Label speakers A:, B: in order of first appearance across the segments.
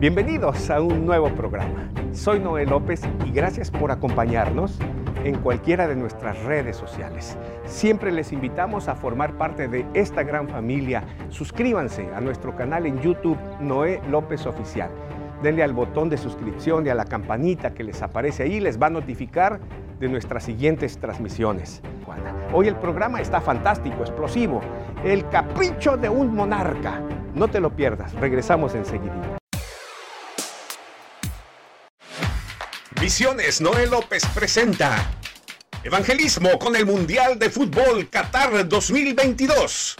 A: Bienvenidos a un nuevo programa. Soy Noel López y gracias por acompañarnos en cualquiera de nuestras redes sociales. Siempre les invitamos a formar parte de esta gran familia. Suscríbanse a nuestro canal en YouTube Noé López Oficial. Denle al botón de suscripción y a la campanita que les aparece ahí, les va a notificar de nuestras siguientes transmisiones. Hoy el programa está fantástico, explosivo. El capricho de un monarca. No te lo pierdas, regresamos enseguida.
B: Misiones Noel López presenta Evangelismo con el Mundial de Fútbol Qatar 2022.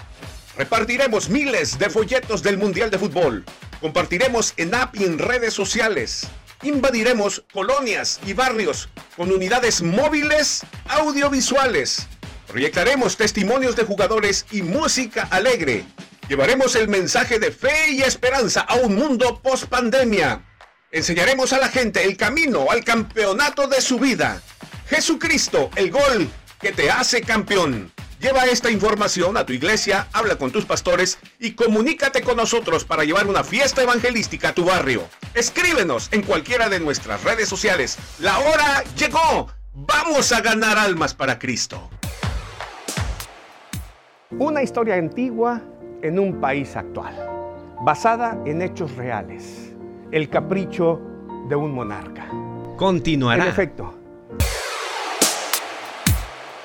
B: Repartiremos miles de folletos del Mundial de Fútbol. Compartiremos en app y en redes sociales. Invadiremos colonias y barrios con unidades móviles audiovisuales. Proyectaremos testimonios de jugadores y música alegre. Llevaremos el mensaje de fe y esperanza a un mundo post pandemia Enseñaremos a la gente el camino al campeonato de su vida. Jesucristo, el gol que te hace campeón. Lleva esta información a tu iglesia, habla con tus pastores y comunícate con nosotros para llevar una fiesta evangelística a tu barrio. Escríbenos en cualquiera de nuestras redes sociales. La hora llegó. Vamos a ganar almas para Cristo.
A: Una historia antigua en un país actual, basada en hechos reales el capricho de un monarca.
B: Continuará.
A: En efecto,